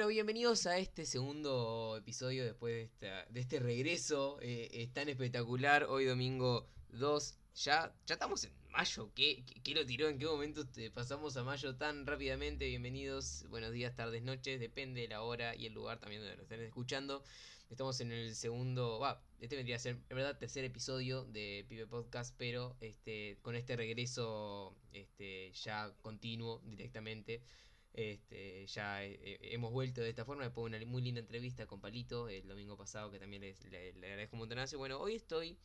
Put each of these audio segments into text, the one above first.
Bueno, bienvenidos a este segundo episodio después de, esta, de este regreso eh, tan espectacular. Hoy domingo 2, ya, ya estamos en mayo. ¿Qué, qué, lo tiró? ¿En qué momento pasamos a mayo tan rápidamente? Bienvenidos, buenos días, tardes, noches, depende de la hora y el lugar también donde lo estén escuchando. Estamos en el segundo, va, este vendría a ser, en verdad, tercer episodio de Pibe Podcast, pero este, con este regreso este, ya continuo directamente. Este, ya eh, eh, hemos vuelto de esta forma. Después de una muy linda entrevista con Palito el domingo pasado, que también le, le agradezco un montón. Bueno, hoy estoy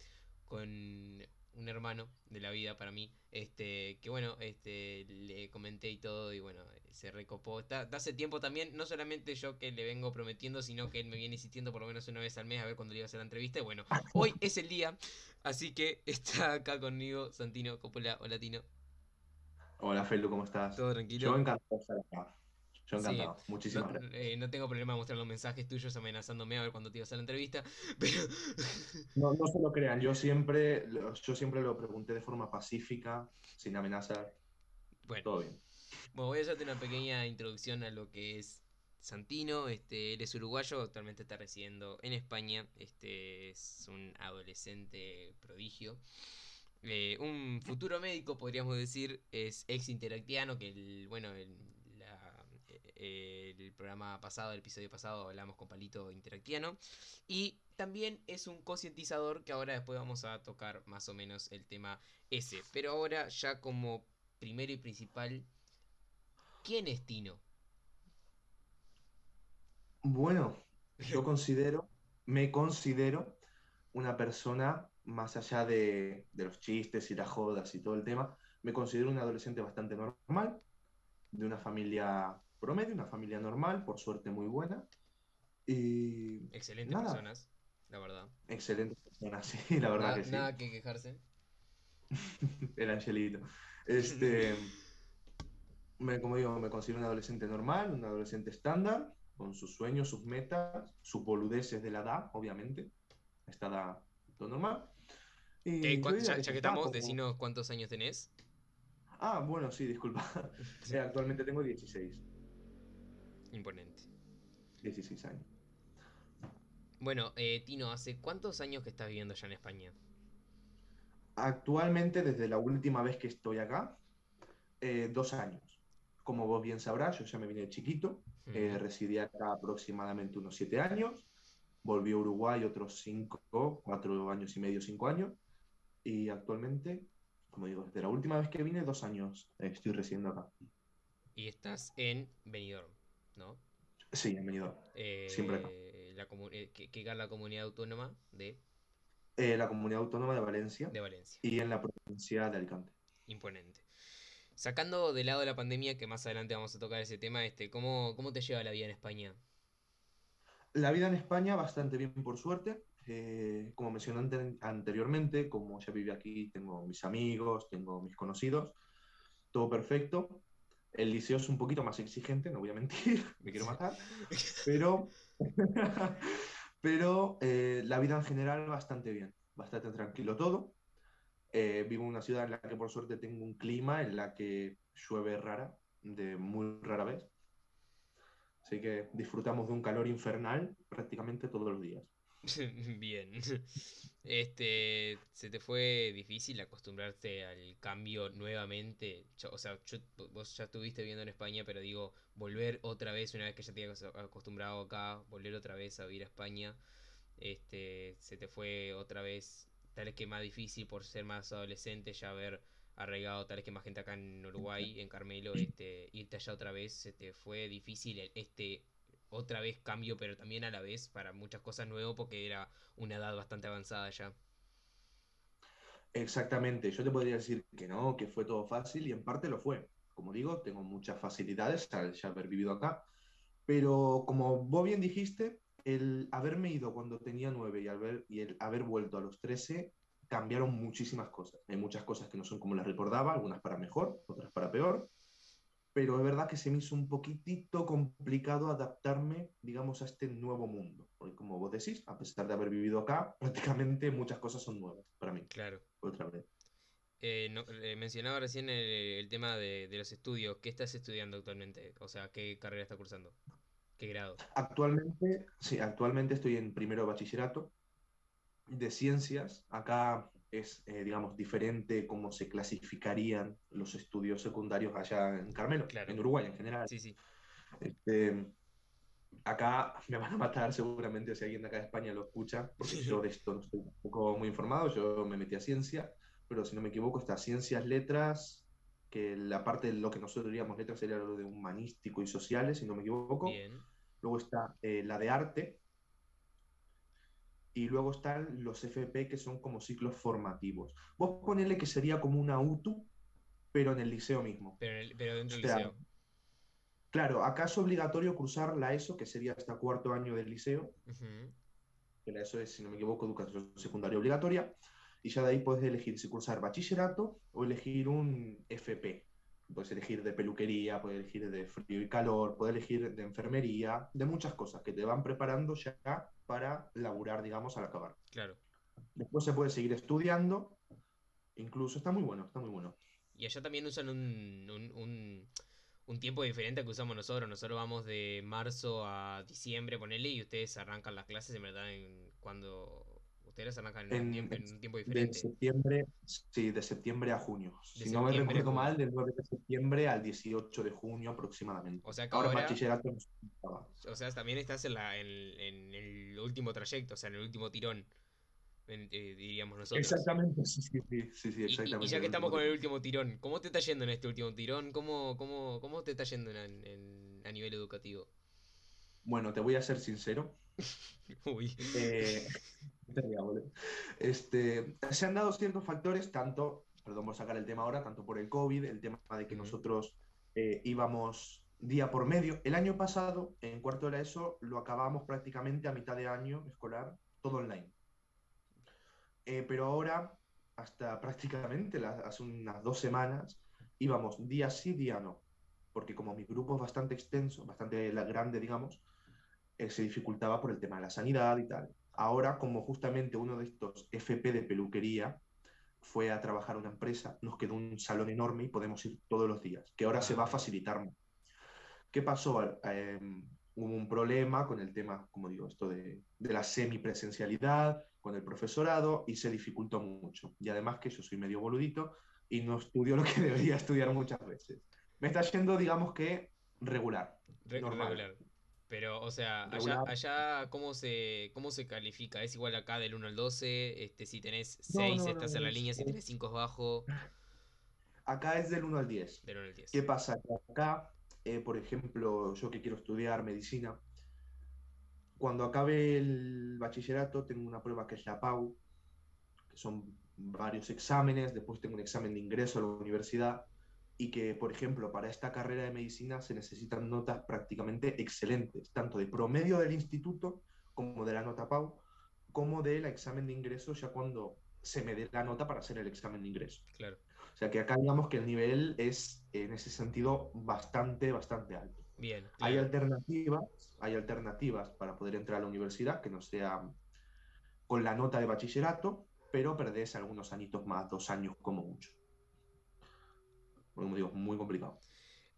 con un hermano de la vida para mí. Este, que bueno, este, le comenté y todo, y bueno, se recopó. Está, hace tiempo también, no solamente yo que le vengo prometiendo, sino que él me viene insistiendo por lo menos una vez al mes a ver cuando le iba a hacer la entrevista. Y bueno, hoy es el día, así que está acá conmigo Santino Coppola. Hola, Tino. Hola, Felu, ¿cómo estás? Todo tranquilo. Yo encantado de estar acá. Yo encantado. Muchísimas no, gracias. Eh, no tengo problema de mostrar los mensajes tuyos amenazándome a ver cuándo te ibas a la entrevista, pero... no, no se lo crean, yo siempre, yo siempre lo pregunté de forma pacífica, sin amenazar. Bueno. Todo bien. Bueno, voy a hacerte una pequeña introducción a lo que es Santino. Este, él es uruguayo, actualmente está residiendo en España. Este es un adolescente prodigio. Eh, un futuro médico, podríamos decir, es ex interactiano, que el, bueno, el, el programa pasado, el episodio pasado, hablamos con Palito Interactiano. Y también es un concientizador que ahora después vamos a tocar más o menos el tema ese. Pero ahora ya como primero y principal, ¿quién es Tino? Bueno, yo considero, me considero una persona, más allá de, de los chistes y las jodas y todo el tema, me considero un adolescente bastante normal, de una familia promedio, una familia normal, por suerte muy buena. Y Excelentes personas, la verdad. Excelentes personas, sí, la verdad nada, que sí. Nada que quejarse. El angelito. Este, me, como digo, me considero un adolescente normal, un adolescente estándar, con sus sueños, sus metas, sus boludeces de la edad, obviamente. Esta edad, todo normal. Y eh, ya, ya, que estamos, decinos cuántos años tenés. Ah, bueno, sí, disculpa. Sí. actualmente tengo 16. Imponente. 16 años. Bueno, eh, Tino, ¿hace cuántos años que estás viviendo ya en España? Actualmente, desde la última vez que estoy acá, eh, dos años. Como vos bien sabrás, yo ya me vine de chiquito, mm. eh, residí acá aproximadamente unos siete años, volví a Uruguay otros cinco, cuatro años y medio, cinco años, y actualmente como digo, desde la última vez que vine, dos años estoy residiendo acá. Y estás en Benidorm, ¿no? Sí, en Benidorm. Eh, Siempre acá. La eh, ¿Qué es la comunidad autónoma de? Eh, la comunidad autónoma de Valencia. De Valencia. Y en la provincia de Alicante. Imponente. Sacando de lado la pandemia, que más adelante vamos a tocar ese tema, este, ¿cómo, cómo te lleva la vida en España? La vida en España bastante bien, por suerte. Eh, como mencioné anteriormente, como ya viví aquí, tengo mis amigos, tengo mis conocidos, todo perfecto. El liceo es un poquito más exigente, no voy a mentir, me quiero matar, pero, pero eh, la vida en general bastante bien, bastante tranquilo todo. Eh, vivo en una ciudad en la que por suerte tengo un clima en la que llueve rara, de muy rara vez. Así que disfrutamos de un calor infernal prácticamente todos los días. Bien. Este, ¿se te fue difícil acostumbrarte al cambio nuevamente? O sea, vos ya estuviste viviendo en España, pero digo, volver otra vez, una vez que ya te habías acostumbrado acá, volver otra vez a vivir a España, este, ¿se te fue otra vez, tal vez que más difícil por ser más adolescente, ya haber arraigado tal vez que más gente acá en Uruguay, en Carmelo, este, irte allá otra vez, ¿se te fue difícil este otra vez cambio, pero también a la vez para muchas cosas nuevo porque era una edad bastante avanzada ya. Exactamente, yo te podría decir que no, que fue todo fácil y en parte lo fue. Como digo, tengo muchas facilidades al ya haber vivido acá, pero como vos bien dijiste, el haberme ido cuando tenía nueve y, haber, y el haber vuelto a los 13 cambiaron muchísimas cosas. Hay muchas cosas que no son como las recordaba, algunas para mejor, otras para peor, pero es verdad que se me hizo un poquitito complicado adaptarme, digamos, a este nuevo mundo. Porque como vos decís, a pesar de haber vivido acá, prácticamente muchas cosas son nuevas para mí. Claro. Otra vez. Eh, eh, mencionaba recién el, tema de, los estudios. ¿Qué estás estudiando actualmente? O sea, ¿qué carrera estás cursando? ¿Qué grado? Actualmente, sí, actualmente estoy en primero de bachillerato de ciencias. Acá es, eh, digamos, diferente cómo se clasificarían los estudios secundarios allá en Carmelo, Claro. en Uruguay en general. Sí, sí. Este, acá me van a matar seguramente si alguien de acá de España lo escucha, porque yo de esto no estoy un poco muy informado, yo me metí a ciencia, pero si no me equivoco está ciencias, letras, que la parte de lo que nosotros diríamos letras sería lo de humanístico y sociales, si no me equivoco. Bien. Luego está eh, la de arte. Y luego están los FP, que son como ciclos formativos. Vos ponele que sería como una UTU, pero en el liceo mismo. Pero, en el- pero dentro O del liceo. Claro, acá es obligatorio cursar la ESO, que sería hasta cuarto año del liceo, que la ESO es, si no me equivoco, educación secundaria obligatoria, y ya de ahí puedes elegir si cursar bachillerato o elegir un FP. Puedes elegir de peluquería, puedes elegir de frío y calor, puedes elegir de enfermería, de muchas cosas que te van preparando ya para laburar, digamos, al acabar. Claro. Después se puede seguir estudiando, incluso está muy bueno, está muy bueno. Y allá también usan un, un, un, un tiempo diferente al que usamos nosotros. Nosotros vamos de marzo a diciembre, ponele, y ustedes arrancan las clases en verdad en cuando ustedes arrancan en, un, En- tiempo, en un tiempo De septiembre, sí, de septiembre a junio. De si no me recuerdo mal, del 9 de septiembre al 18 de junio aproximadamente. O sea que ahora, ahora- bachillerato. O sea, también estás en, la, en, en el último trayecto, o sea, en el último tirón, eh, diríamos nosotros. Exactamente, sí, sí, sí, sí, sí, Y- y- exactamente. Y, ya que estamos con el último tirón, ¿cómo te está yendo en este último tirón? ¿Cómo, cómo, cómo te está yendo en- en- a nivel educativo? Bueno, te voy a ser sincero. Uy. Eh, este, se han dado ciertos factores, tanto, perdón por sacar el tema ahora, tanto por el COVID, el tema de que nosotros eh, íbamos día por medio. El año pasado, en cuarto de la ESO, lo acabamos prácticamente a mitad de año escolar, todo online. Eh, pero ahora, hasta prácticamente hace unas dos semanas, íbamos día sí, día no. Porque como mi grupo es bastante extenso, bastante grande, digamos, eh, se dificultaba por el tema de la sanidad y tal. Ahora, como justamente uno de estos FP de peluquería fue a trabajar a una empresa, nos quedó un salón enorme y podemos ir todos los días, que ahora se va a facilitar. ¿Qué pasó? Eh, hubo un problema con el tema, como digo, esto de, de la semipresencialidad, con el profesorado, y se dificultó mucho. Y además que yo soy medio boludito y no estudio lo que debería estudiar muchas veces. Me está yendo, digamos que, regular. Re- normal. regular. Pero, o sea, allá, allá ¿cómo se, ¿cómo se califica? ¿Es igual acá del 1 al 12? Este, si tenés No, 6 no, estás no, en la línea, si tenés 5 es bajo, Acá es del 1 al 10. del 1 al 10. ¿Qué pasa? Acá, eh, por ejemplo, yo que quiero estudiar medicina, cuando acabe el bachillerato tengo una prueba que es la PAU, que son varios exámenes, después tengo un examen de ingreso a la universidad y que, por ejemplo, para esta carrera de medicina se necesitan notas prácticamente excelentes, tanto de promedio del instituto como de la nota PAU, como del examen de ingreso ya cuando se me dé la nota para hacer el examen de ingreso. Claro. O sea que acá digamos que el nivel es en ese sentido bastante, bastante alto. Bien, Hay alternativas, hay alternativas para poder entrar a la universidad que no sea con la nota de bachillerato, pero perdés algunos añitos más, dos años como mucho. Como digo, muy complicado.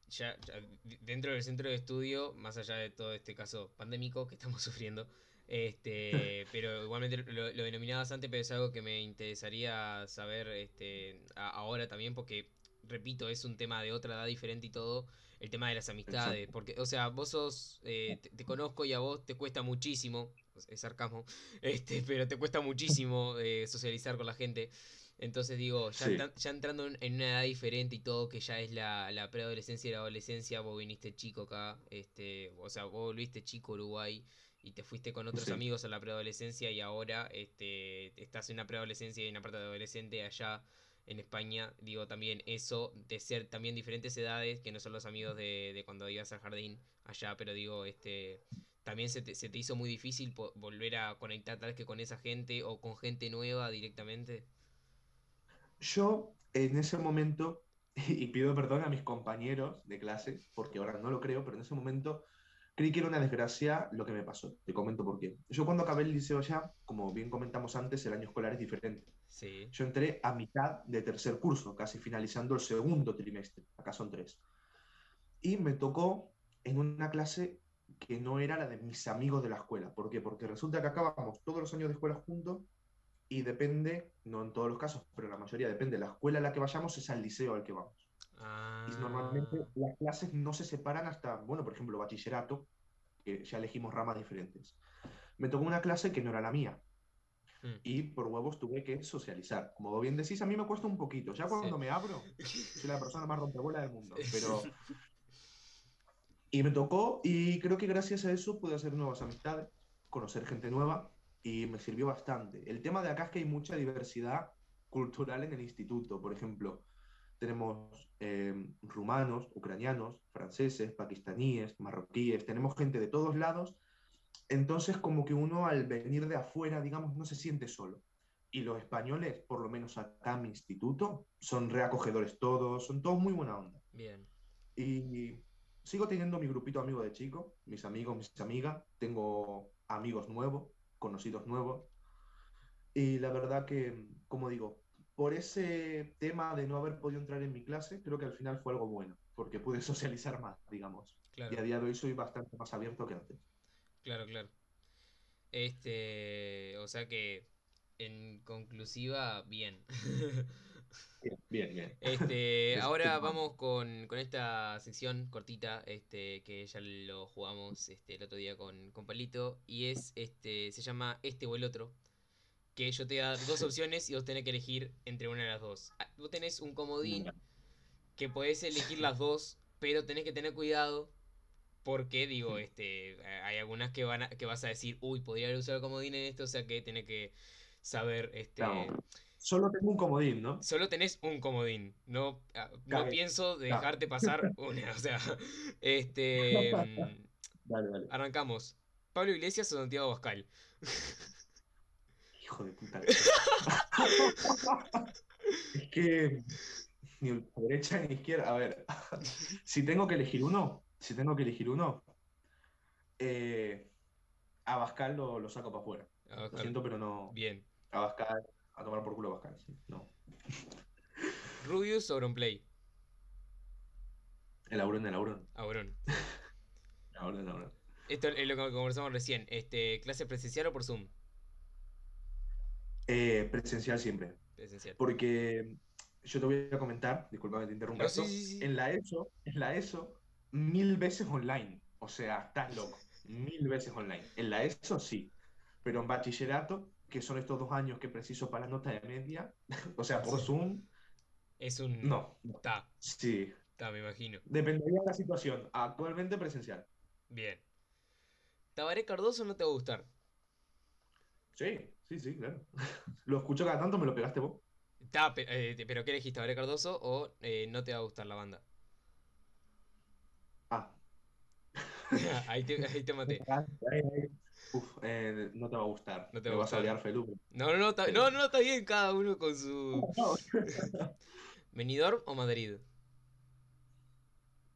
Ya, ya dentro del centro de estudio, más allá de todo este caso pandémico que estamos sufriendo, este, pero igualmente lo, lo denominabas antes, pero es algo que me interesaría saber este, a- ahora también, porque, repito, es un tema de otra edad diferente y todo, el tema de las amistades, Exacto. porque, o sea, vos sos, eh, te, te conozco y a vos te cuesta muchísimo, es sarcasmo, este, pero te cuesta muchísimo eh, socializar con la gente. Entonces digo, ya, Sí. entran- ya entrando en, una edad diferente y todo, que ya es la, la preadolescencia y la adolescencia, vos viniste chico acá, este, o sea, vos volviste chico a Uruguay y te fuiste con otros Sí. amigos a la preadolescencia y ahora este, estás en una preadolescencia y en una parte de adolescente allá en España. Digo, también eso de ser también diferentes edades, que no son los amigos de, de cuando ibas al jardín allá, pero digo, este... También se te, se te hizo muy difícil volver a conectar tal vez que con esa gente o con gente nueva directamente. Yo en ese momento, y pido perdón a mis compañeros de clase, porque ahora no lo creo, pero en ese momento creí que era una desgracia lo que me pasó. Te comento por qué. Yo cuando acabé el liceo ya, como bien comentamos antes, el año escolar es diferente. Sí. Yo entré a mitad de tercer curso, casi finalizando el segundo trimestre, acá son tres. Y me tocó en una clase que no era la de mis amigos de la escuela. ¿Por qué? Porque resulta que acabamos todos los años de escuela juntos y depende, no en todos los casos, pero la mayoría depende, la escuela a la que vayamos es al liceo al que vamos. Ah, Y normalmente las clases no se separan hasta, bueno, por ejemplo, bachillerato, que ya elegimos ramas diferentes. Me tocó una clase que no era la mía Hmm. y por huevos tuve que socializar. Como bien decís, a mí me cuesta un poquito. Ya cuando Sí. me abro, soy la persona más rompebola del mundo. Pero... Y me tocó y creo que gracias a eso pude hacer nuevas amistades, conocer gente nueva y me sirvió bastante. El tema de acá es que hay mucha diversidad cultural en el instituto. Por ejemplo, tenemos eh, rumanos, ucranianos, franceses, pakistaníes, marroquíes, tenemos gente de todos lados. Entonces, como que uno al venir de afuera, digamos, no se siente solo. Y los españoles, por lo menos acá en mi instituto, son reacogedores todos, son todos muy buena onda. Bien. Y sigo teniendo mi grupito amigo de chico, mis amigos, mis amigas, tengo amigos nuevos, conocidos nuevos. Y la verdad que, como digo, por ese tema de no haber podido entrar en mi clase, creo que al final fue algo bueno, porque pude socializar más, digamos. Claro. Y a día de hoy soy bastante más abierto que antes. Claro, claro. Este, o sea que en conclusiva, bien. Bien, bien, bien. Este, Es ahora tema. vamos con, con esta sección cortita, este, que ya lo jugamos este, el otro día con, con Palito, y es, este, se llama Este o el Otro, que yo te voy a dar dos opciones y vos tenés que elegir entre una de las dos. Ah, Vos tenés un comodín que podés elegir las dos, pero tenés que tener cuidado porque, digo, este, hay algunas que, van a- que vas a decir, uy, podría haber usado el comodín en esto, o sea que tenés que saber, este... Claro. Solo tengo un comodín, ¿no? Solo tenés un comodín. No, ah, no pienso dejarte pasar una. O sea, este. mm, Dale, dale. Arrancamos. ¿Pablo Iglesias o Santiago Bascal? Hijo de puta. es que ni derecha ni izquierda. A ver, si tengo que elegir uno, si tengo que elegir uno, eh, a Bascal lo, lo saco para afuera. A Lo siento, pero no. Bien. A Bascal, a tomar por culo a Bascal, sí. No. Rubius o Auronplay. El Auron, el Auron. Auron. El Auron, el Auron. Esto es lo que conversamos recién. Este, ¿clase presencial o por Zoom? Eh, presencial siempre. Presencial. Porque yo te voy a comentar, disculpa que te interrumpa No, sí, esto, sí, sí. en la ESO, en la ESO, mil veces online. O sea, estás loco. Mil veces online. En la ESO sí. Pero en bachillerato, que son estos dos años que preciso para la nota de media, o sea, por Zoom, Es un. no. Está, Sí. está, me imagino. Dependería de la situación. Actualmente presencial. Bien. ¿Tabaré Cardoso no te va a gustar? Sí, sí, sí, claro. Lo escucho cada tanto, me lo pegaste vos. Está, pe- eh, pero ¿qué elegiste? ¿Tabaré Cardoso o eh, no te va a gustar la banda? Ah. ahí, te, ahí te maté. Uf, eh, no te va a gustar. No te va a vas a odiar, Felu. No, no, no, está, no, no, está bien cada uno con su... ¿Benidorm o Madrid?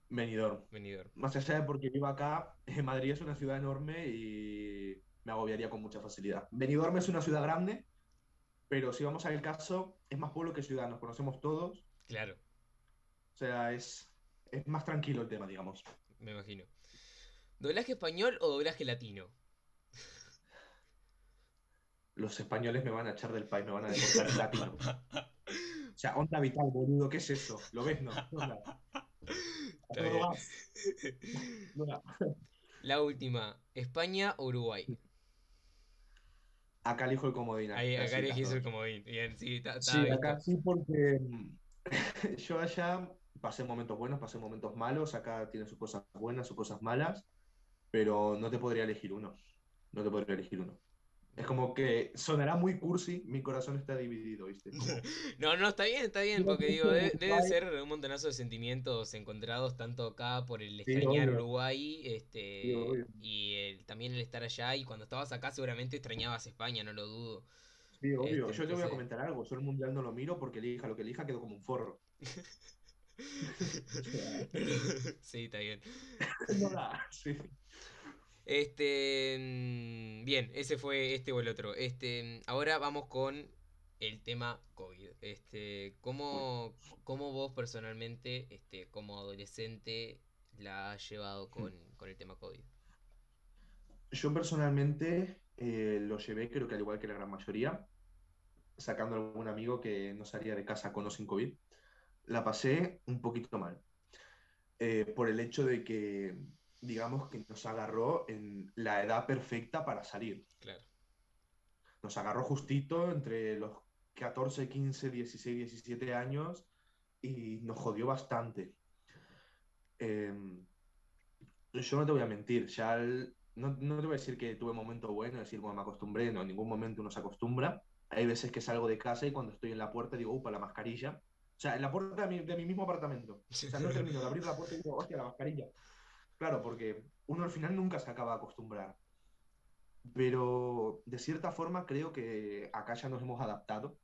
Benidorm. Benidorm. Más allá de porque vivo acá, eh, Madrid es una ciudad enorme y me agobiaría con mucha facilidad. Benidorm es una ciudad grande, pero si vamos al caso, es más pueblo que ciudad, nos conocemos todos, Claro, o sea, es, es más tranquilo el tema, digamos. me imagino. ¿Doblaje español o doblaje latino? Los españoles me van a echar del país, me van a deportar en latino. O sea, onda vital, boludo, ¿qué es eso? ¿Lo ves? No. Onda. Onda. La última, ¿España o Uruguay? Acá elijo el comodín. Ahí, acá elegís el comodín. Bien, sí, está, está Sí, visto. acá sí, porque mm, yo allá pasé momentos buenos, pasé momentos malos. Acá tiene sus cosas buenas, sus cosas malas, pero no te podría elegir uno. No te podría elegir uno. Es como que sonará muy cursi, mi corazón está dividido, ¿viste? No, no, está bien, está bien, Sí, porque sí, digo, sí, debe, ser un montonazo de sentimientos encontrados, tanto acá por el Sí, extrañar obvio. Uruguay, este, Sí, y el- también el estar allá, y cuando estabas acá seguramente extrañabas España, no lo dudo. Sí, obvio. Este, Yo te voy a comentar algo. Yo el mundial no lo miro porque elija lo que elija quedó como un forro. Sí, está bien. Sí. Este, mm, bien, ese fue este o el otro. Este, ahora vamos con el tema COVID. Este, ¿cómo, cómo vos personalmente, este, como adolescente, la has llevado con, con el tema COVID? Yo personalmente eh, lo llevé, creo que al igual que la gran mayoría, sacando algún amigo que no salía de casa con o sin COVID, la pasé un poquito mal. Eh, por el hecho de que, digamos, que nos agarró en la edad perfecta para salir. Claro. Nos agarró justito entre los 14, 15, 16, 17 años y nos jodió bastante. Eh, yo no te voy a mentir, ya no, no, te voy a decir que tuve un momento bueno, decir, bueno, me acostumbré, no, en ningún momento uno se acostumbra. Hay veces que salgo de casa y cuando estoy en la puerta digo, upa, la mascarilla. O sea, en la puerta de mi, de mi mismo apartamento. O sea, no termino de abrir la puerta y digo, hostia, la mascarilla. Claro, porque uno al final nunca se acaba de acostumbrar. Pero de cierta forma creo que acá ya nos hemos adaptado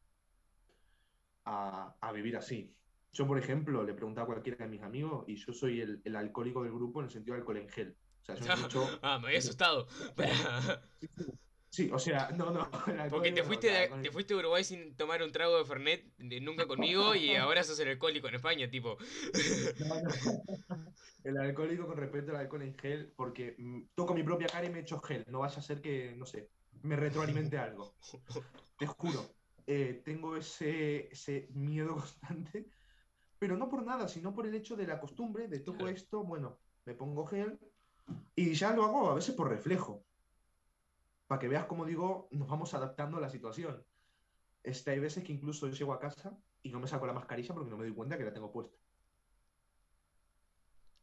a, a vivir así. Yo, por ejemplo, le preguntaba a cualquiera de mis amigos y yo soy el, el alcohólico del grupo en el sentido de alcohol en gel. O sea, yo mucho... ah, me había asustado. Sí, o sea, no, no. Porque te fuiste, de, te fuiste a Uruguay sin tomar un trago de Fernet de, nunca conmigo y ahora sos el alcohólico en España, tipo. No, no. El alcohólico con respecto al alcohol en gel, porque mm, toco mi propia cara y me echo gel. No vaya a ser que, no sé, me retroalimente algo. Te juro. Eh, tengo ese, ese miedo constante, pero no por nada, sino por el hecho de la costumbre de toco esto, bueno, me pongo gel y ya lo hago a veces por reflejo para que veas, como digo, nos vamos adaptando a la situación. Este, hay veces que incluso yo llego a casa y no me saco la mascarilla porque no me doy cuenta que la tengo puesta.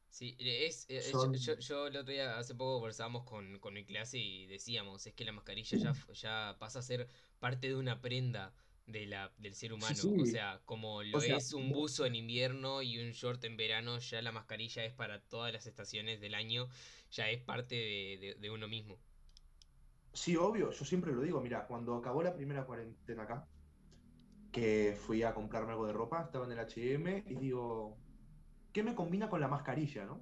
Sí, es, eh, yo, yo, el otro día, hace poco conversábamos con, con mi clase y decíamos, es que la mascarilla ya, ya pasa a ser parte de una prenda de la, del ser humano. O sea, como lo es un buzo en invierno y un short en verano, ya la mascarilla es para todas las estaciones del año, ya es parte de, de uno mismo. Sí, obvio, yo siempre lo digo. Mira, cuando acabó la primera cuarentena acá, que fui a comprarme algo de ropa, estaba en el HM y digo, ¿qué me combina con la mascarilla, no?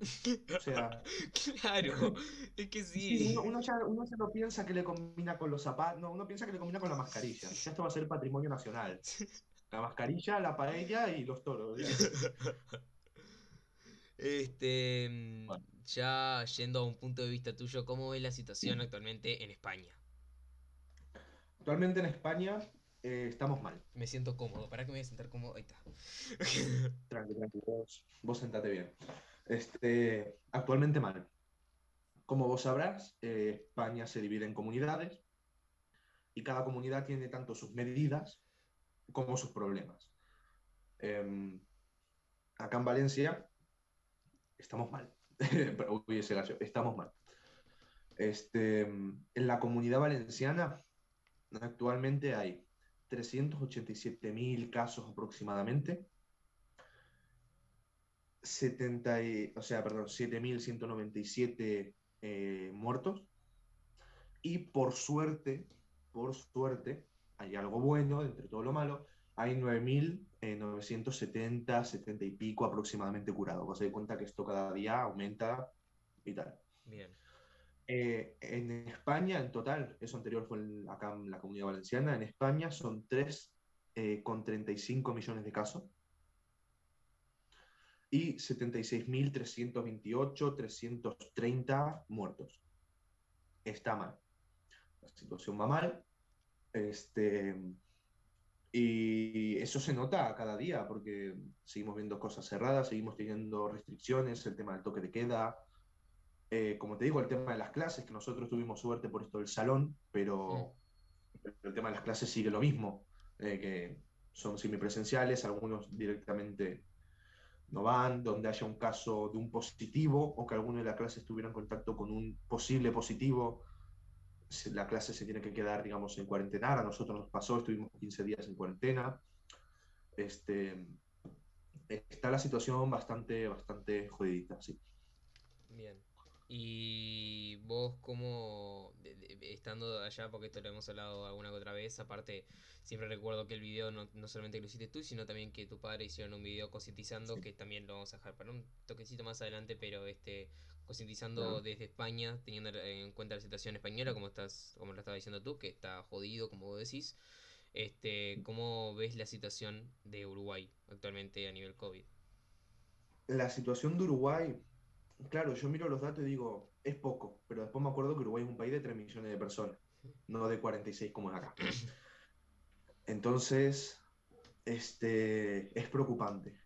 O sea. claro, es que sí. uno, ya, no piensa que le combina con los zapatos, no, uno piensa que le combina con la mascarilla. Ya esto va a ser patrimonio nacional. La mascarilla, la paella y los toros. Este. Mm, ya yendo a un punto de vista tuyo, ¿cómo ves la situación actualmente en España? Actualmente en España eh, estamos mal. Me siento cómodo. ¿Para que me voy a sentar cómodo? Ahí está. tranquilo, tranquilo. Vos, vos, sentate bien. Este, actualmente mal. Como vos sabrás, eh, España se divide en comunidades y cada comunidad tiene tanto sus medidas como sus problemas. Em, acá en Valencia estamos mal. Uy, ese gallo, estamos mal. Este, en la comunidad valenciana actualmente hay 387.000 casos aproximadamente. 70 o sea, perdón, 7.197 eh, muertos. Y por suerte, por suerte, hay algo bueno entre todo lo malo, hay 9.970, 70 y pico aproximadamente curados. Os dais cuenta que esto cada día aumenta y tal. Bien. Eh, en España, en total, eso anterior fue acá en la comunidad valenciana, en España son 3 eh, con 35 millones de casos y 76.328, 330 muertos. Está mal. La situación va mal. Este, y eso se nota cada día porque seguimos viendo cosas cerradas, seguimos teniendo restricciones, el tema del toque de queda. Eh, como te digo, el tema de las clases, que nosotros tuvimos suerte por esto del salón, pero, el tema de las clases sigue lo mismo, eh, que son semipresenciales, algunos directamente no van, donde haya un caso de un positivo o que alguno de la clase estuviera en contacto con un posible positivo, la clase se tiene que quedar, digamos, en cuarentena. A nosotros nos pasó, estuvimos 15 días en cuarentena. Este, está la situación bastante, bastante jodidita, sí. Bien. Y vos como, estando allá, porque esto lo hemos hablado alguna que otra vez, aparte, siempre recuerdo que el video no, no solamente lo hiciste tú, sino también que tu padre hicieron un video concientizando, que también lo vamos a dejar para un toquecito más adelante, pero este concientizando desde España, teniendo en cuenta la situación española, como estás, como lo estaba diciendo tú, que está jodido, como vos decís. Este, ¿cómo ves la situación de Uruguay actualmente a nivel COVID? La situación de Uruguay, claro, yo miro los datos y digo, es poco, pero después me acuerdo que Uruguay es un país de 3 millones de personas, no de 46 como es acá. Entonces, este, es preocupante.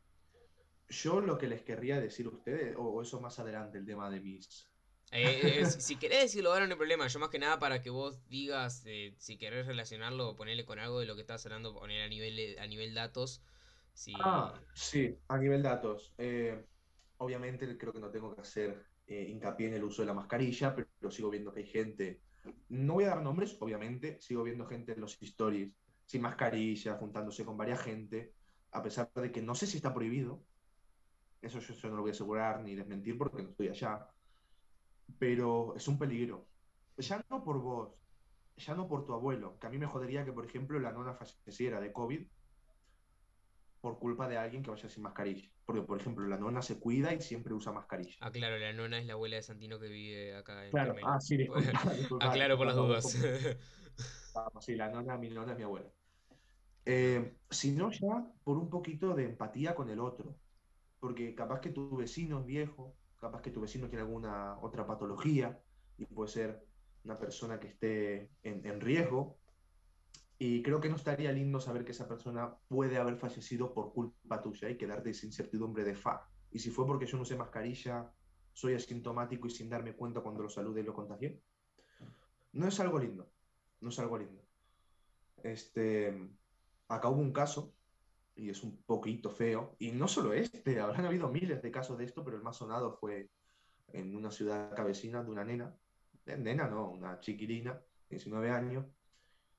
Yo lo que les querría decir a ustedes, o eso más adelante, el tema de mis... Eh, eh, si querés decirlo ahora no hay problema, yo más que nada para que vos digas, eh, si querés relacionarlo o ponerle con algo de lo que estás hablando, poner a nivel, a nivel datos. Si... Ah, sí, a nivel datos. Obviamente creo que no tengo que hacer hincapié en el uso de la mascarilla, pero, sigo viendo que hay gente, no voy a dar nombres, obviamente, sigo viendo gente en los stories sin mascarilla, juntándose con varias gente, a pesar de que no sé si está prohibido, eso yo, no lo voy a asegurar ni desmentir porque no estoy allá. Pero es un peligro. Ya no por vos, ya no por tu abuelo, que a mí me jodería que, por ejemplo, la nona falleciera de COVID por culpa de alguien que vaya sin mascarilla. Porque, por ejemplo, la nona se cuida y siempre usa mascarilla. Ah, claro, la nona es la abuela de Santino que vive acá en Claro, ah, sí, disculpa, Ah, claro, por las dudas. Vamos, sí, la nona, mi nona es mi abuela. Eh, sino ya por un poquito de empatía con el otro porque capaz que tu vecino es viejo, capaz que tu vecino tiene alguna otra patología y puede ser una persona que esté en, riesgo. Y creo que no estaría lindo saber que esa persona puede haber fallecido por culpa tuya y quedarte sin incertidumbre de fa. Y si fue porque yo no usé mascarilla, soy asintomático y sin darme cuenta cuando lo salude y lo contagié. No es algo lindo. No es algo lindo. Este, acá hubo un caso y es un poquito feo. Y no solo este, habrán habido miles de casos de esto, pero el más sonado fue en una ciudad cabecina de una nena, nena no, una chiquilina, 19 años,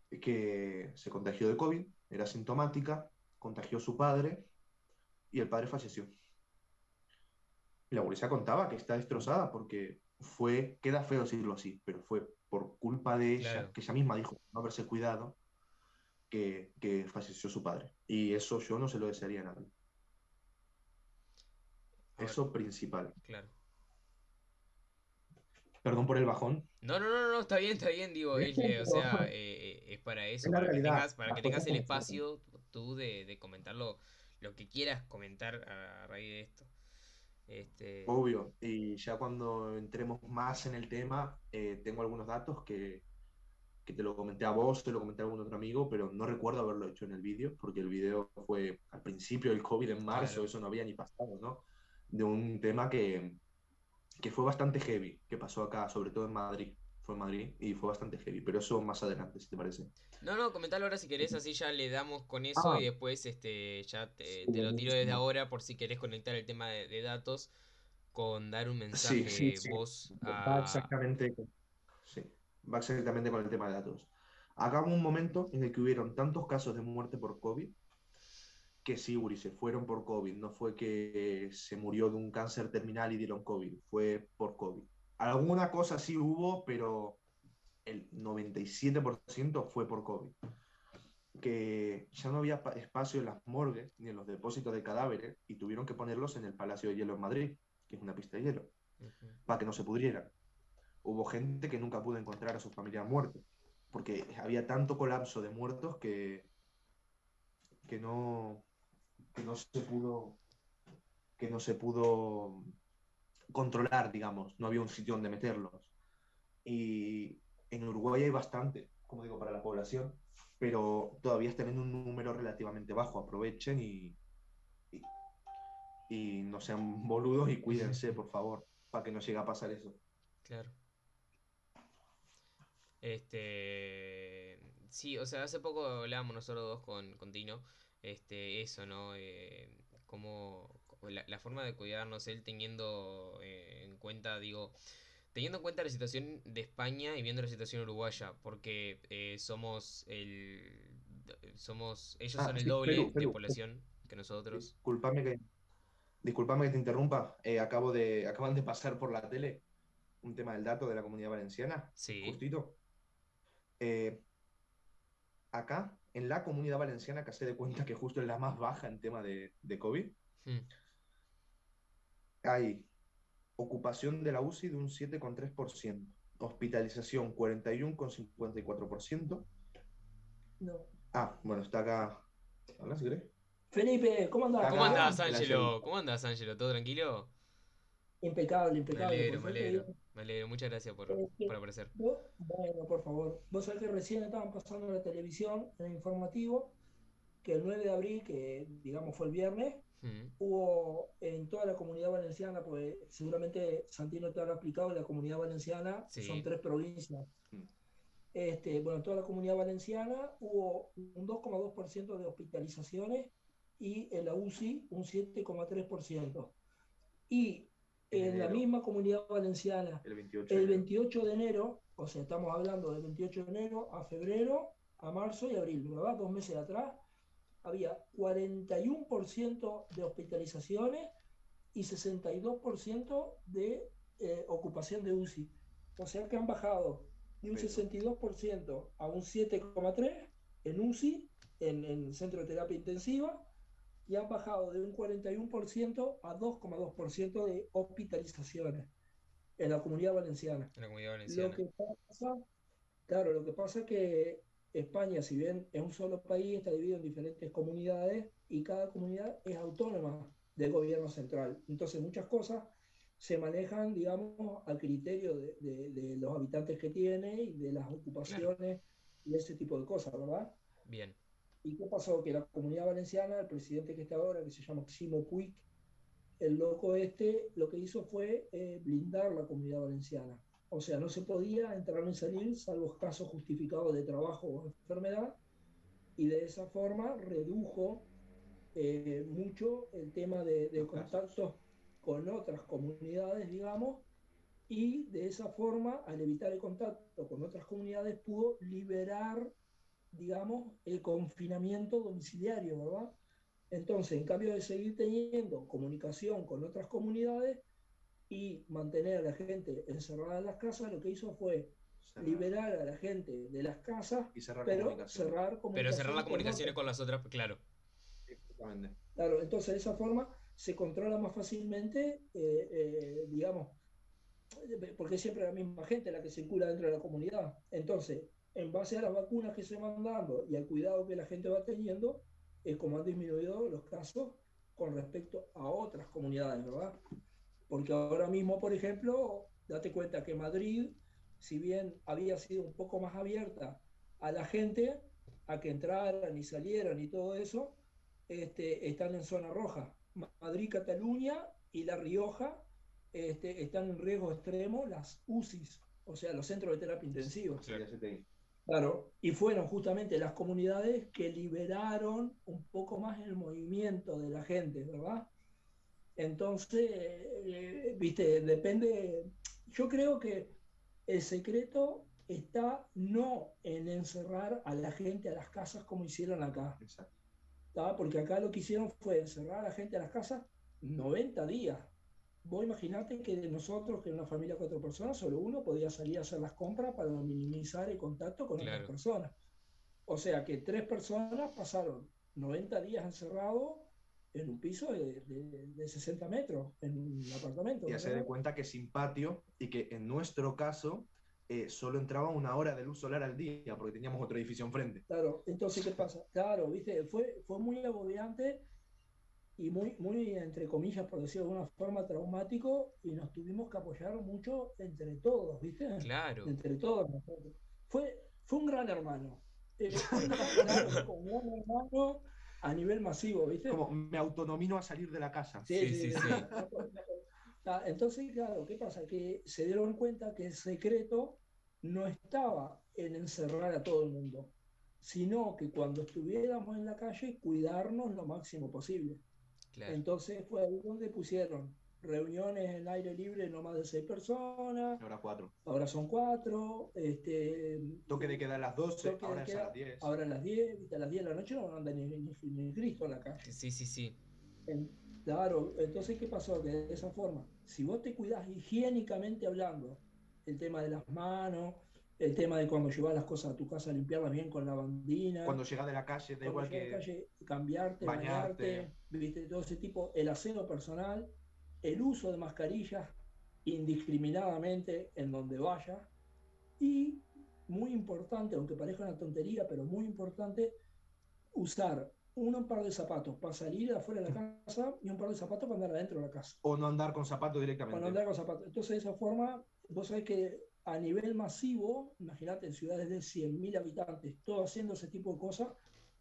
que se contagió de COVID, era sintomática, contagió a su padre y el padre falleció. Y la policía contaba que está destrozada porque fue, queda feo decirlo así, pero fue por culpa de ella, que ella misma dijo no haberse cuidado, que, que, falleció su padre. Y eso yo no se lo desearía a nadie. eso principal. Claro. Perdón por el bajón. No, no, no, no, está bien, está bien, digo, es, o sea, eh, es para eso, para, que tengas, para que tengas el espacio tú de, de comentar lo, que quieras comentar a raíz de esto. Este... Obvio, y ya cuando entremos más en el tema, eh, tengo algunos datos que, que te lo comenté a vos, te lo comenté a algún otro amigo, pero no recuerdo haberlo hecho en el vídeo, porque el vídeo fue al principio del COVID en marzo, eso no había ni pasado, ¿no? De un tema que, que fue bastante heavy, que pasó acá, sobre todo en Madrid. Fue en Madrid y fue bastante heavy, pero eso más adelante, si te parece. No, no, comentalo ahora si querés, así ya le damos con eso ah. y después este, ya te, lo tiro desde ahora por si querés conectar el tema de, datos con dar un mensaje sí, vos a... Exactamente. Sí va exactamente con el tema de datos. Acá hubo un momento en el que hubieron tantos casos de muerte por COVID que sí, Uri, se fueron por COVID. No fue que se murió de un cáncer terminal y dieron COVID, fue por COVID. Alguna cosa sí hubo, pero el 97% fue por COVID. Que ya no había espacio en las morgues ni en los depósitos de cadáveres y tuvieron que ponerlos en el Palacio de Hielo en Madrid, que es una pista de hielo, para que no se pudrieran hubo gente que nunca pudo encontrar a su familia muertos, porque había tanto colapso de muertos que, que, no, no se pudo que no se pudo controlar, digamos, no había un sitio donde meterlos. Y en Uruguay hay bastante, como digo, para la población, pero todavía están en un número relativamente bajo. Aprovechen y, y, y no sean boludos y cuídense, por favor, para que no llegue a pasar eso. Claro. Este. Sí, o sea, hace poco hablábamos nosotros dos con, con Tino. Este, eso, ¿no? Eh, como la, forma de cuidarnos, él teniendo eh, en cuenta, digo, teniendo en cuenta la situación de España y viendo la situación uruguaya, porque eh, somos el. Somos, ellos ah, son el doble de población que nosotros. Disculpame que, disculpame que te interrumpa. acabo de, acaban de pasar por la tele un tema del dato de la comunidad valenciana. Sí. Justito. Acá, en la comunidad valenciana, que se de cuenta que justo es la más baja en tema de, COVID, hmm. hay ocupación de la UCI de un 7,3%, hospitalización 41,54%. No. Ah, bueno, está acá. ¿Habla si Felipe, ¿cómo andás? ¿Cómo andás, Ángelo? ¿Cómo andás, Ángelo? ¿Todo tranquilo? Impecable, impecable. Me alegro, por me alegro, me alegro. Muchas gracias por, por aparecer. bueno, por favor. Vos sabés que recién estaban pasando en la televisión, en el informativo, que el 9 de abril, que digamos fue el viernes, hubo en toda la comunidad valenciana, pues seguramente Santino te habrá explicado, la comunidad valenciana son tres provincias. Mm. Este, bueno, en toda la comunidad valenciana hubo un 2,2% de hospitalizaciones y en la UCI un 7,3%. Y en, la misma comunidad valenciana, el 28, el 28 de enero, o sea, estamos hablando del 28 de enero a febrero, a marzo y abril, ¿verdad? Dos meses atrás, había 41% de hospitalizaciones y 62% de eh, ocupación de UCI. O sea que han bajado de un 62% a un 7,3% en UCI, en, en centro de terapia intensiva, y han bajado de un 41% a 2,2% de hospitalizaciones en la comunidad valenciana. En la comunidad valenciana. Lo que pasa, claro, lo que pasa es que España, si bien es un solo país, está dividido en diferentes comunidades y cada comunidad es autónoma del gobierno central. Entonces muchas cosas se manejan, digamos, al criterio de, los habitantes que tiene y de las ocupaciones y ese tipo de cosas, ¿verdad? Bien. ¿Y qué pasó? Que la comunidad valenciana, el presidente que está ahora, que se llama Ximo Puig, el loco este, lo que hizo fue eh, blindar la comunidad valenciana. O sea, no se podía entrar ni salir, salvo casos justificados de trabajo o enfermedad, y de esa forma redujo eh, mucho el tema de, de contactos con otras comunidades, digamos, y de esa forma, al evitar el contacto con otras comunidades, pudo liberar digamos, el confinamiento domiciliario, ¿verdad? Entonces, en cambio de seguir teniendo comunicación con otras comunidades y mantener a la gente encerrada en las casas, lo que hizo fue liberar a la gente de las casas, y cerrar pero cerrar Pero cerrar las comunicaciones con, las otras, claro. Claro, entonces de esa forma se controla más fácilmente, eh, eh, digamos, porque es siempre la misma gente la que circula dentro de la comunidad. Entonces, en base a las vacunas que se van dando y al cuidado que la gente va teniendo, es como han disminuido los casos con respecto a otras comunidades, ¿verdad? Porque ahora mismo, por ejemplo, date cuenta que Madrid, si bien había sido un poco más abierta a la gente, a que entraran y salieran y todo eso, este, están en zona roja. Madrid, Cataluña y La Rioja este, están en riesgo extremo las UCIs, o sea, los centros de terapia intensiva. Sí, Claro, y fueron justamente las comunidades que liberaron un poco más el movimiento de la gente, ¿verdad? Entonces, eh, viste, depende, yo creo que el secreto está no en encerrar a la gente a las casas como hicieron acá. Exacto. Porque acá lo que hicieron fue encerrar a la gente a las casas 90 días vos imaginate que de nosotros, que en una familia de cuatro personas, solo uno podía salir a hacer las compras para minimizar el contacto con otras personas. O sea que tres personas pasaron 90 días encerrados en un piso de, de, 60 metros, en un apartamento. Y se de cuenta que sin patio y que en nuestro caso eh, solo entraba una hora de luz solar al día porque teníamos otro edificio enfrente. Claro, entonces, ¿qué pasa? Claro, viste, fue, fue muy agobiante y muy, muy, entre comillas, por decirlo de alguna forma, traumático y nos tuvimos que apoyar mucho entre todos, ¿viste? Claro. Entre todos Fue, fue un gran hermano. Eh, un gran hermano a nivel masivo, ¿viste? Como me autonomino a salir de la casa. Sí, sí, sí. Ah, entonces, claro, ¿qué pasa? Que se dieron cuenta que el secreto no estaba en encerrar a todo el mundo, sino que cuando estuviéramos en la calle, cuidarnos lo máximo posible. Entonces fue ahí donde pusieron reuniones en aire libre no más de seis personas. Ahora cuatro. Ahora son cuatro. Este, toque de queda a las 12, ahora es a las 10. Ahora a las 10, a las 10 de la noche no anda ni, ni, Cristo en la calle. Sí, sí, sí. claro, entonces ¿qué pasó? Que de esa forma, si vos te cuidás higiénicamente hablando, el tema de las manos, el tema de cuando llevas las cosas a tu casa, limpiarlas bien con la bandina. Cuando llegas de la calle, da igual que. De la calle, cambiarte, bañarte, ¿viste? todo ese tipo. El aseo personal, el uso de mascarillas indiscriminadamente en donde vaya. Y, muy importante, aunque parezca una tontería, pero muy importante, usar un par de zapatos para salir afuera de la casa y un par de zapatos para andar adentro de la casa. O no andar con zapatos directamente. O no andar con zapatos. Entonces, de esa forma, vos sabés que a nivel masivo, imagínate, en ciudades de 100.000 habitantes, todo haciendo ese tipo de cosas,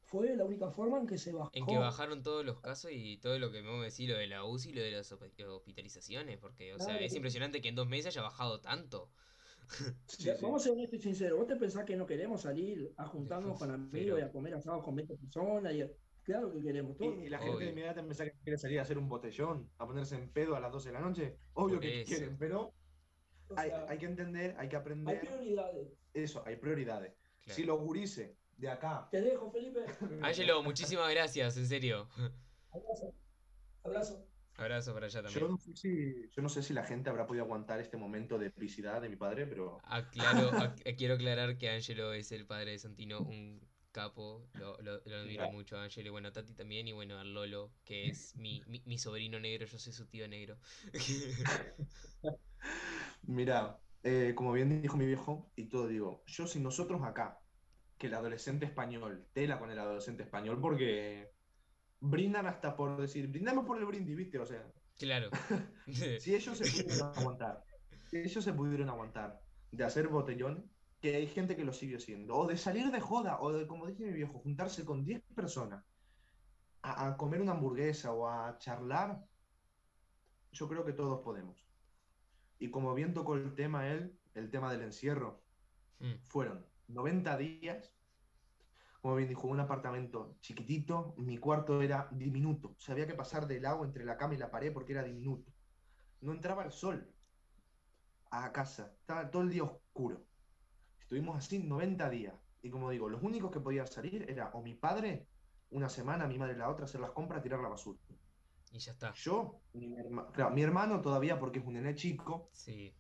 fue la única forma en que se bajó. En que bajaron todos los casos y todo lo que me voy a decir, lo de la UCI y lo de las hospitalizaciones, porque, o sea, es impresionante que en dos meses haya bajado tanto. Vamos a ser honestos y sinceros. ¿Vos te pensás que no queremos salir a juntarnos con amigos y a comer asados con 20 personas? Y Claro que queremos. Todo. Y, la gente de inmediata pensá que quiere salir a hacer un botellón, a ponerse en pedo a las 12 de la noche. Obvio que quieren, pero hay, que entender, hay que aprender. Hay prioridades. Eso, hay prioridades. Si los gurises de acá. Te dejo, Felipe. Ángelo, muchísimas gracias, en serio. Abrazo. Abrazo. Abrazo para allá también. Yo no, sé si, yo no sé si la gente habrá podido aguantar este momento de epicidad de mi padre, pero. Aclaro, quiero aclarar que Ángelo es el padre de Santino, un capo, lo, lo, admiro mucho a Ángelo y bueno, a Tati también, y bueno, a Lolo, que es mi, mi, sobrino negro, yo soy su tío negro. Mira, eh, como bien dijo mi viejo, y todo digo, yo si nosotros acá, que el adolescente español, tela con el adolescente español, porque brindan hasta por decir, brindamos por el brindis, ¿viste? O sea. Claro. si ellos se pudieron aguantar, si ellos se pudieron aguantar de hacer botellón, que hay gente que lo sigue haciendo, o de salir de joda, o de, como dice mi viejo, juntarse con 10 personas a, a, comer una hamburguesa o a charlar, yo creo que todos podemos. Y como bien tocó el tema él, el tema del encierro, mm. fueron 90 días como bien dijo, un apartamento chiquitito, mi cuarto era diminuto, o sea, había que pasar del agua entre la cama y la pared porque era diminuto. No entraba el sol a casa, estaba todo el día oscuro. Estuvimos así 90 días. Y como digo, los únicos que podían salir era o mi padre una semana, mi madre la otra, hacer las compras, tirar la basura. Y ya está. Yo, mi, mi hermano todavía porque es un nene chico. Sí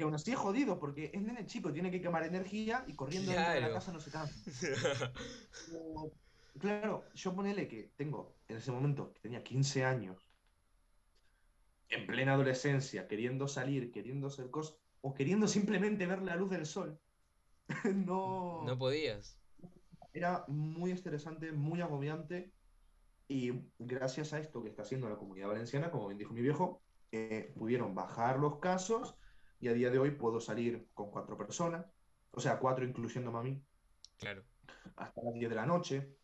que aún así es jodido porque es nene chico, tiene que quemar energía y corriendo dentro de la casa no se cansa. claro, yo ponele que tengo, en ese momento, que tenía 15 años, en plena adolescencia, queriendo salir, queriendo hacer cosas, o queriendo simplemente ver la luz del sol, no... No podías. Era muy estresante, muy agobiante, y gracias a esto que está haciendo la comunidad valenciana, como bien dijo mi viejo, eh, pudieron bajar los casos y a día de hoy puedo salir con cuatro personas, o sea, cuatro incluyendo a mí. Claro. Hasta las 10 de la noche.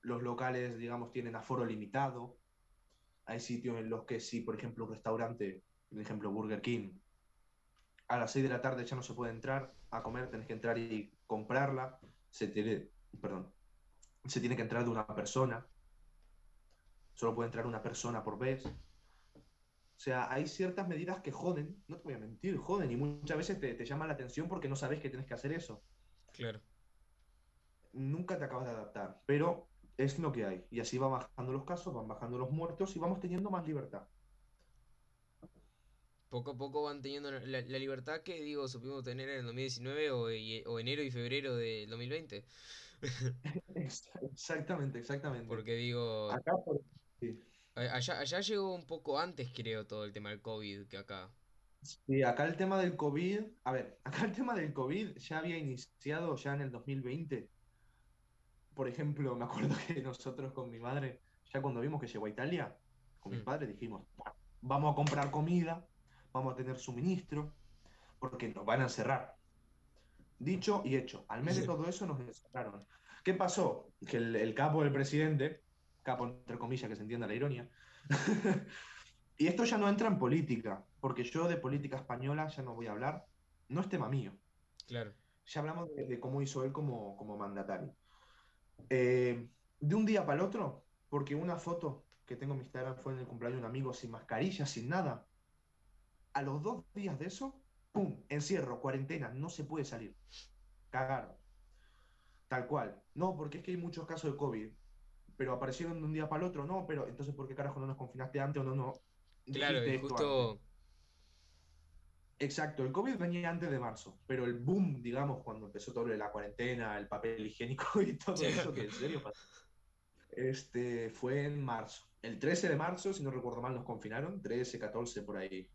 Los locales, digamos, tienen aforo limitado. Hay sitios en los que si, por ejemplo, un restaurante, por ejemplo, Burger King, a las 6 de la tarde ya no se puede entrar a comer, tenés que entrar y comprarla. Se tiene, perdón, se tiene que entrar de una persona. Solo puede entrar una persona por vez. O sea, hay ciertas medidas que joden, no te voy a mentir, joden, y muchas veces te, te llama la atención porque no sabes que tienes que hacer eso. Claro. Nunca te acabas de adaptar, pero es lo que hay. Y así van bajando los casos, van bajando los muertos y vamos teniendo más libertad. Poco a poco van teniendo la, libertad que, digo, supimos tener en el 2019 o, o enero y febrero del 2020. exactamente, exactamente. Porque digo... Acá, por... Allá, allá llegó un poco antes, creo, todo el tema del COVID que acá. Sí, acá el tema del COVID, a ver, acá el tema del COVID ya había iniciado ya en el 2020. Por ejemplo, me acuerdo que nosotros con mi madre, ya cuando vimos que llegó a Italia, con mi mm. padre dijimos, vamos a comprar comida, vamos a tener suministro, porque nos van a encerrar. Dicho y hecho, al mes de todo eso nos encerraron. ¿Qué pasó? Que el, el capo del presidente capo entre comillas, que se entienda la ironía. y esto ya no entra en política, porque yo de política española ya no voy a hablar, no es tema mío. Claro. Ya hablamos de, cómo hizo él como, como mandatario. Eh, de un día para el otro, porque una foto que tengo en mi Instagram fue en el cumpleaños de un amigo sin mascarilla, sin nada. A los dos días de eso, ¡pum! Encierro, cuarentena, no se puede salir. Cagaron. Tal cual. No, porque es que hay muchos casos de COVID pero aparecieron de un día para el otro, no, pero entonces ¿por qué carajo no nos confinaste antes o no? no claro, y justo... Exacto, el COVID venía antes de marzo, pero el boom, digamos, cuando empezó todo la cuarentena, el papel higiénico y todo eso, que en serio pasó, este, fue en marzo. El 13 de marzo, si no recuerdo mal, nos confinaron, 13, 14, por ahí.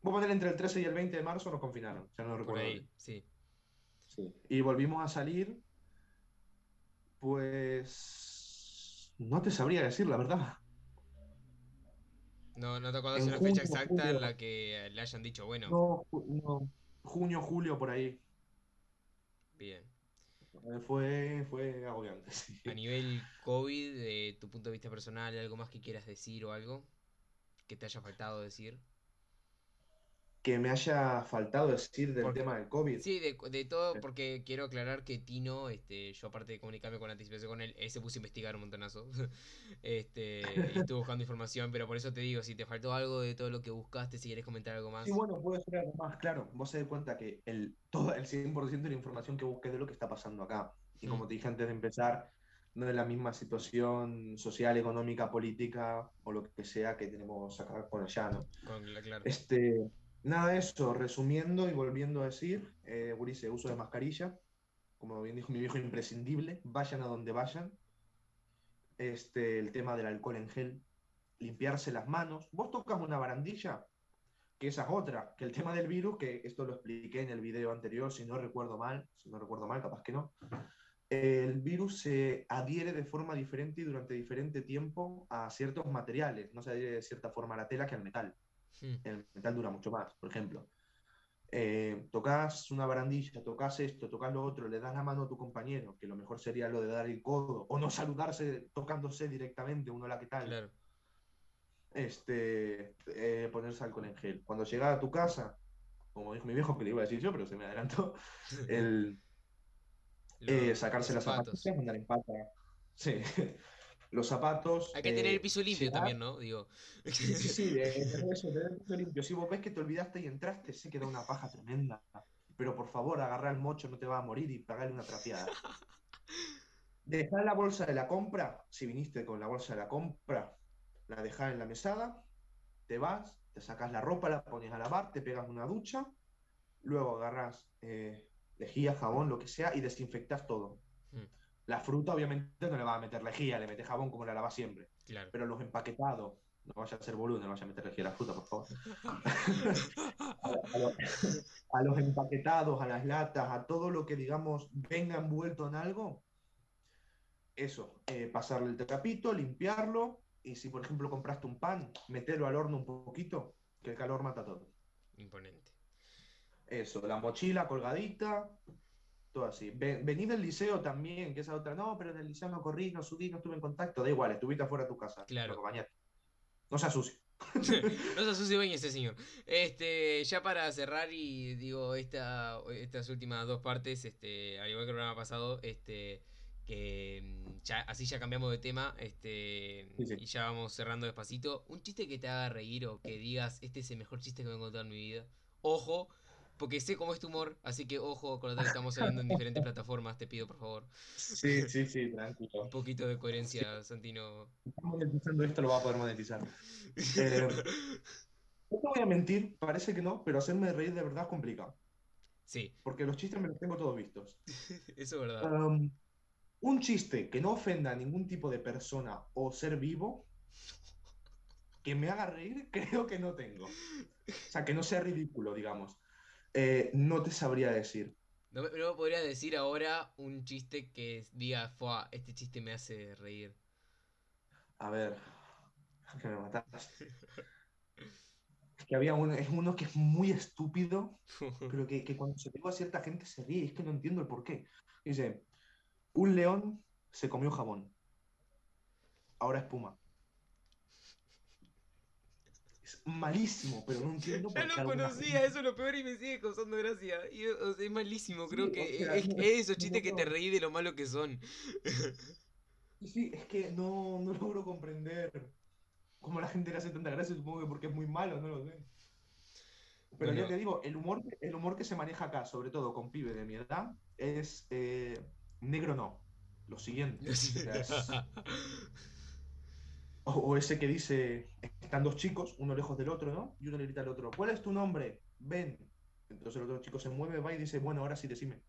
Vamos a poner entre el 13 y el 20 de marzo nos confinaron, ya no recuerdo. Por ahí, sí. sí. Y volvimos a salir, pues No te sabría decir, la verdad. No, no te acuerdas de una fecha exacta en la que le hayan dicho, bueno. No, no, junio, julio, por ahí. Bien. Eh, fue, fue agobiante. A nivel COVID, de tu punto de vista personal, ¿algo más que quieras decir o algo que te haya faltado decir? Que me haya faltado decir del tema del COVID. Sí, de, todo, porque quiero aclarar que Tino, este, yo aparte de comunicarme con anticipación con él, él se puso a investigar un montonazo. este, y estuve buscando información, pero por eso te digo, si te faltó algo de todo lo que buscaste, si quieres comentar algo más. Sí, bueno, puedo decir algo más, claro. Vos se das cuenta que el, todo el 100% de la información que busqué de lo que está pasando acá. Y como mm. te dije antes de empezar, no es la misma situación social, económica, política o lo que sea que tenemos acá con allá, ¿no? Con, claro. Este, Nada, eso, resumiendo y volviendo a decir, eh, uso de mascarilla, como bien dijo mi viejo, imprescindible, vayan a donde vayan. Este, el tema del alcohol en gel, limpiarse las manos. Vos tocas una barandilla, que esa es otra, que el tema del virus, que esto lo expliqué en el video anterior, si no recuerdo mal, si no recuerdo mal, capaz que no. El virus se adhiere de forma diferente y durante diferente tiempo a ciertos materiales, no se adhiere de cierta forma a la tela que al metal. Hmm. El metal dura mucho más, por ejemplo. Eh, tocas una barandilla, tocas esto, tocas lo otro, le das la mano a tu compañero, que lo mejor sería lo de dar el codo, o no saludarse tocándose directamente, uno la que tal. Este, eh, ponerse alcohol en gel. Cuando llega a tu casa, como dijo mi viejo que le iba a decir yo, pero se me adelantó, el eh, sacarse las zapatillas, andar en pata. Sí, los zapatos. Hay que tener el piso limpio también, ¿no? Digo. Sí, sí, sí, eso, tener el piso limpio. Si vos ves que te olvidaste y entraste, sí que da una paja tremenda. Pero por favor, agarra el mocho, no te va a morir y pagarle una trapeada. Dejar la bolsa de la compra, si viniste con la bolsa de la compra, la dejas en la mesada, te vas, te sacas la ropa, la pones a lavar, te pegas una ducha, luego agarras eh, lejía, jabón, lo que sea, y desinfectas todo. Mm. La fruta, obviamente, no le va a meter lejía, le mete jabón como la lava siempre. Pero los empaquetados, no vaya a ser boludo, no vaya a meter lejía a la fruta, por favor. a, los, empaquetados, a las latas, a todo lo que, digamos, venga envuelto en algo, eso, eh, pasarle el trapito, limpiarlo, y si, por ejemplo, compraste un pan, meterlo al horno un poquito, que el calor mata todo. Imponente. Eso, la mochila colgadita, todo así. Vení del liceo también, que esa otra, no, pero en el liceo no corrí, no subí, no estuve en contacto, da igual, estuviste afuera de tu casa. Claro. No se asucie. no se asucie bien ese señor. Este, ya para cerrar y digo, esta, estas últimas dos partes, este, al igual que el programa pasado, este, que mm, ya, así ya cambiamos de tema, este, y ya vamos cerrando despacito. Un chiste que te haga reír o que digas, este es el mejor chiste que me he encontrado en mi vida. Ojo, porque sé cómo es tu humor, así que ojo con lo que estamos saliendo en diferentes plataformas, te pido por favor. Sí, sí, sí, tranquilo. Un poquito de coherencia, Santino. Estamos monetizando esto, lo va a poder monetizar. Eh, no te voy a mentir, parece que no, pero hacerme reír de verdad es complicado. Sí. Porque los chistes me los tengo todos vistos. Eso es verdad. Um, un chiste que no ofenda a ningún tipo de persona o ser vivo, que me haga reír, creo que no tengo. O sea, que no sea ridículo, digamos. Eh, no te sabría decir. No, me podría decir ahora un chiste que diga, Fua, este chiste me hace reír. A ver, que me mataste. es que había uno, es uno que es muy estúpido, pero que, que cuando se digo a cierta gente se ríe, es que no entiendo el por qué. Dice, un león se comió jabón, ahora malísimo, pero no entiendo por qué. Ya lo conocía, eso es lo peor y me sigue causando gracia. es malísimo, creo que es, esos chistes que te reí de lo malo que son. Sí, es que no, no logro comprender cómo la gente le hace tanta gracia, supongo que porque es muy malo, no lo sé. Pero ya te digo, el humor, el humor que se maneja acá, sobre todo con pibes de mi edad, es eh, negro no. Lo siguiente. O, ese que dice, están dos chicos, uno lejos del otro, ¿no? Y uno le grita al otro, ¿cuál es tu nombre? Ven. Entonces el otro chico se mueve, va y dice, bueno, ahora sí decime.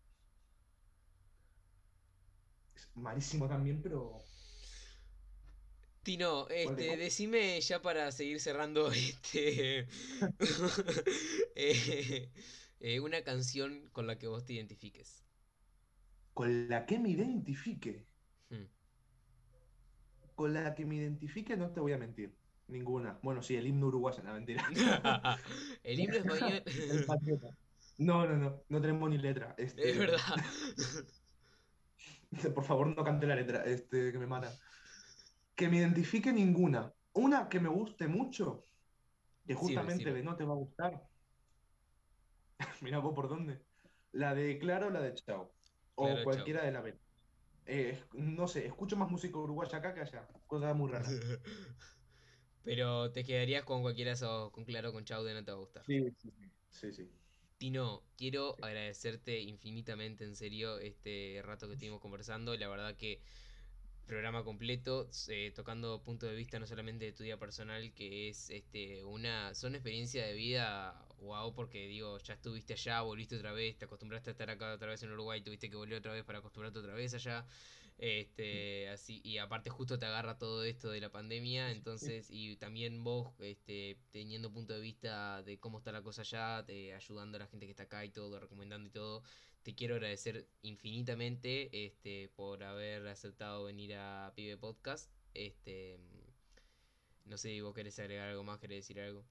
Es malísimo también, pero... Tino, este, decime ya para seguir cerrando este eh, eh, una canción con la que vos te identifiques. Con la que me identifique. Con la que me identifique no te voy a mentir. Ninguna. Bueno, sí, el himno uruguayo, no, mentira. el himno español. no, no, no, no tenemos ni letra. Este... Es verdad. Por favor, no cante la letra, este, que me mata. Que me identifique ninguna. Una que me guste mucho, que justamente de no te va a gustar. Mira vos por dónde. La de Claro o la de Chao. O cualquiera de la B. Eh, no sé, escucho más música uruguaya acá que allá. Cosa muy rara. Pero te quedarías con cualquiera o con Claro con Chau de no te va a gustar. Sí, sí, sí. sí, Tino, quiero agradecerte infinitamente, en serio, este rato que estuvimos conversando. La verdad que programa completo, eh, tocando puntos de vista no solamente de tu vida personal, que es este una son experiencia de vida wow, porque digo, ya estuviste allá, volviste otra vez, te acostumbraste a estar acá otra vez en Uruguay, tuviste que volver otra vez para acostumbrarte otra vez allá. Este, así, y aparte justo te agarra todo esto de la pandemia, entonces, y también vos, este, teniendo punto de vista de cómo está la cosa allá, ayudando a la gente que está acá y todo, recomendando y todo, te quiero agradecer infinitamente este, por haber aceptado venir a Pibe Podcast. Este, no sé, vos querés agregar algo más, querés decir algo.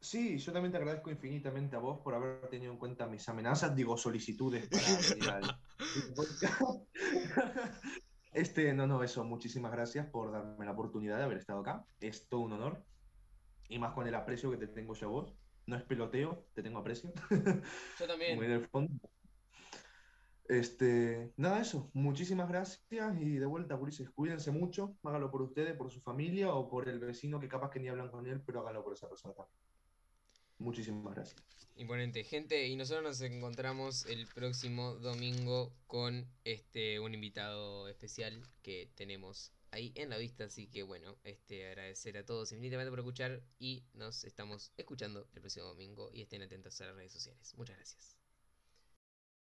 Sí, yo también te agradezco infinitamente a vos por haber tenido en cuenta mis amenazas, digo solicitudes para venir al. Este, no, no, eso, muchísimas gracias por darme la oportunidad de haber estado acá. Es todo un honor. Y más con el aprecio que te tengo yo a vos. No es peloteo, te tengo aprecio. Yo también. Muy del fondo. Este, nada, eso. Muchísimas gracias y de vuelta, Ulises, cuídense mucho. Hágalo por ustedes, por su familia o por el vecino que capaz que ni hablan con él, pero hágalo por esa persona también. Muchísimas gracias. Imponente, gente, y nosotros nos encontramos el próximo domingo con este un invitado especial que tenemos ahí en la vista, así que bueno, este agradecer a todos infinitamente por escuchar y nos estamos escuchando el próximo domingo y estén atentos a las redes sociales. Muchas gracias.